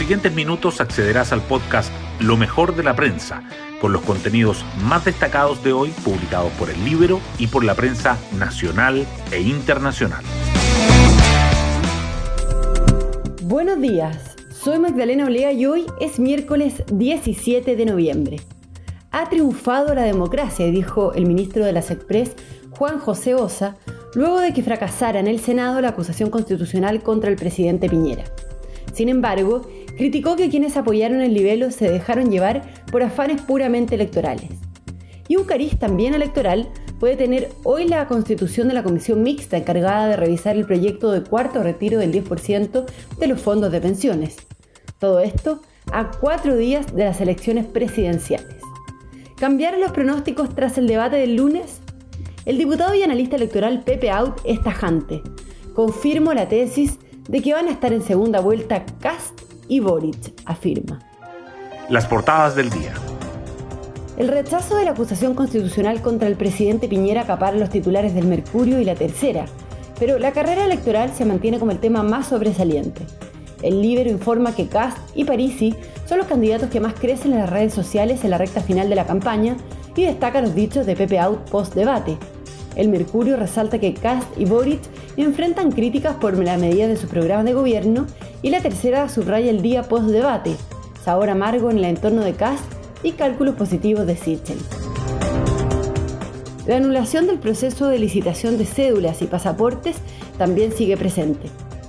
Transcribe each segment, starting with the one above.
siguientes minutos accederás al podcast Lo mejor de la prensa, con los contenidos más destacados de hoy publicados por el libro y por la prensa nacional e internacional. Buenos días, soy Magdalena Olea y hoy es miércoles 17 de noviembre. Ha triunfado la democracia, dijo el ministro de las Express, Juan José Osa, luego de que fracasara en el Senado la acusación constitucional contra el presidente Piñera. Sin embargo, criticó que quienes apoyaron el libelo se dejaron llevar por afanes puramente electorales. Y un cariz también electoral puede tener hoy la constitución de la comisión mixta encargada de revisar el proyecto de cuarto retiro del 10% de los fondos de pensiones. Todo esto a cuatro días de las elecciones presidenciales. ¿Cambiaron los pronósticos tras el debate del lunes? El diputado y analista electoral Pepe Out es tajante. Confirmo la tesis de que van a estar en segunda vuelta Cast y Boric, afirma. Las portadas del día. El rechazo de la acusación constitucional contra el presidente Piñera acapara los titulares del Mercurio y la Tercera, pero la carrera electoral se mantiene como el tema más sobresaliente. El Libero informa que Cast y Parisi son los candidatos que más crecen en las redes sociales en la recta final de la campaña y destaca los dichos de Pepe Out post debate. El Mercurio resalta que Cast y Boric enfrentan críticas por la medida de sus programas de gobierno y la tercera subraya el día post debate, sabor amargo en el entorno de Cast y cálculos positivos de Sichel. La anulación del proceso de licitación de cédulas y pasaportes también sigue presente.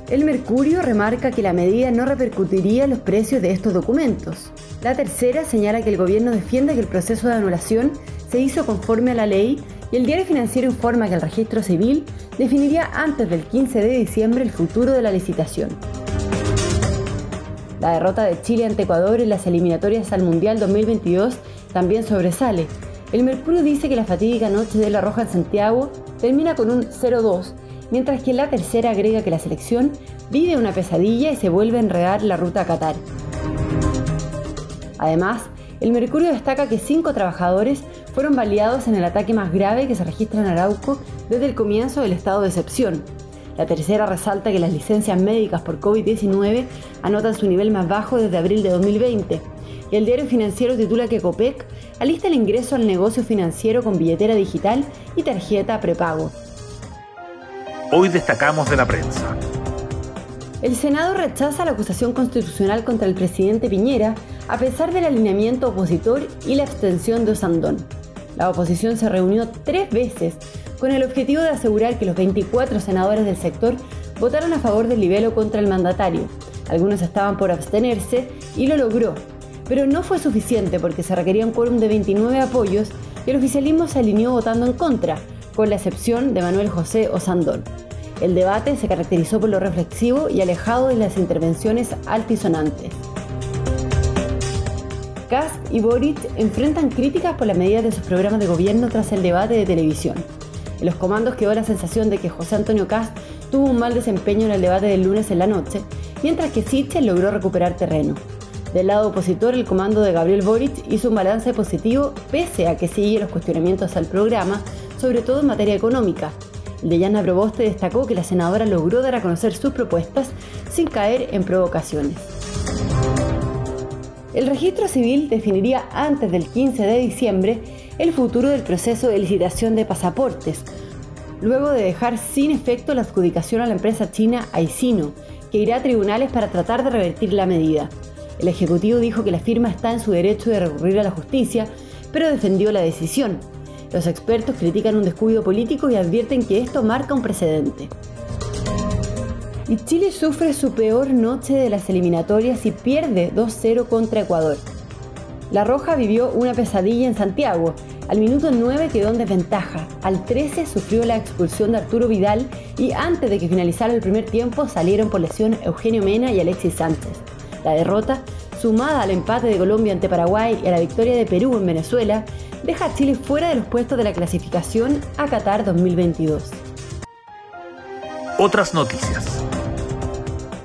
El Mercurio remarca que la medida no repercutiría en los precios de estos documentos. La tercera señala que el gobierno defiende que el proceso de anulación se hizo conforme a la ley y el diario financiero informa que el registro civil definiría antes del 15 de diciembre el futuro de la licitación. La derrota de Chile ante Ecuador en las eliminatorias al Mundial 2022 también sobresale. El Mercurio dice que la fatídica noche de La Roja en Santiago termina con un 0-2, mientras que la tercera agrega que la selección vive una pesadilla y se vuelve a enredar la ruta a Qatar. Además, el Mercurio destaca que cinco trabajadores fueron baleados en el ataque más grave que se registra en Arauco desde el comienzo del estado de excepción, la tercera resalta que las licencias médicas por COVID-19 anotan su nivel más bajo desde abril de 2020. Y el diario financiero titula que COPEC alista el ingreso al negocio financiero con billetera digital y tarjeta prepago. Hoy destacamos de la prensa. El Senado rechaza la acusación constitucional contra el presidente Piñera a pesar del alineamiento opositor y la abstención de Osandón. La oposición se reunió tres veces con el objetivo de asegurar que los 24 senadores del sector votaron a favor del libelo contra el mandatario. Algunos estaban por abstenerse y lo logró, pero no fue suficiente porque se requería un quórum de 29 apoyos y el oficialismo se alineó votando en contra, con la excepción de Manuel José Osandón. El debate se caracterizó por lo reflexivo y alejado de las intervenciones altisonantes. Kass y Boric enfrentan críticas por la medida de sus programas de gobierno tras el debate de televisión. En los comandos quedó la sensación de que José Antonio Cast tuvo un mal desempeño en el debate del lunes en la noche, mientras que Sichel logró recuperar terreno. Del lado opositor, el comando de Gabriel Boric hizo un balance positivo pese a que sigue los cuestionamientos al programa, sobre todo en materia económica. El de Yana Proboste destacó que la senadora logró dar a conocer sus propuestas sin caer en provocaciones. El registro civil definiría antes del 15 de diciembre el futuro del proceso de licitación de pasaportes, luego de dejar sin efecto la adjudicación a la empresa china Aicino, que irá a tribunales para tratar de revertir la medida. El Ejecutivo dijo que la firma está en su derecho de recurrir a la justicia, pero defendió la decisión. Los expertos critican un descuido político y advierten que esto marca un precedente. Y Chile sufre su peor noche de las eliminatorias y pierde 2-0 contra Ecuador. La Roja vivió una pesadilla en Santiago. Al minuto 9 quedó en desventaja. Al 13 sufrió la expulsión de Arturo Vidal y antes de que finalizara el primer tiempo salieron por lesión Eugenio Mena y Alexis Sánchez. La derrota, sumada al empate de Colombia ante Paraguay y a la victoria de Perú en Venezuela, deja a Chile fuera de los puestos de la clasificación a Qatar 2022. Otras noticias.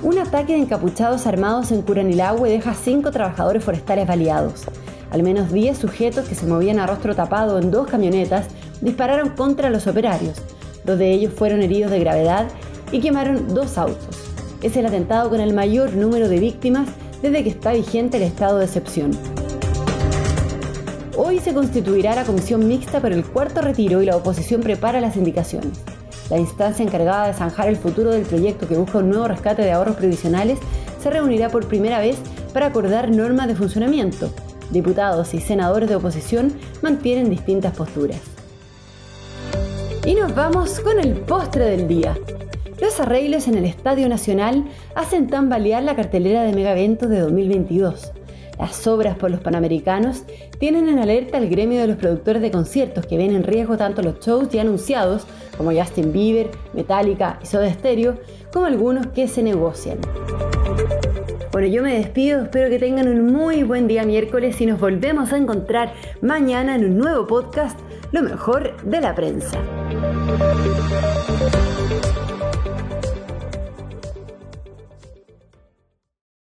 Un ataque de encapuchados armados en Curanilagüe deja cinco trabajadores forestales baleados. Al menos 10 sujetos que se movían a rostro tapado en dos camionetas dispararon contra los operarios. Dos de ellos fueron heridos de gravedad y quemaron dos autos. Es el atentado con el mayor número de víctimas desde que está vigente el estado de excepción. Hoy se constituirá la comisión mixta para el cuarto retiro y la oposición prepara las indicaciones. La instancia encargada de zanjar el futuro del proyecto que busca un nuevo rescate de ahorros previsionales se reunirá por primera vez para acordar normas de funcionamiento. Diputados y senadores de oposición mantienen distintas posturas. Y nos vamos con el postre del día. Los arreglos en el Estadio Nacional hacen tambalear la cartelera de megaventos de 2022. Las obras por los Panamericanos tienen en alerta al gremio de los productores de conciertos que ven en riesgo tanto los shows ya anunciados, como Justin Bieber, Metallica y Soda Stereo, como algunos que se negocian. Bueno, yo me despido, espero que tengan un muy buen día miércoles y nos volvemos a encontrar mañana en un nuevo podcast, Lo mejor de la prensa.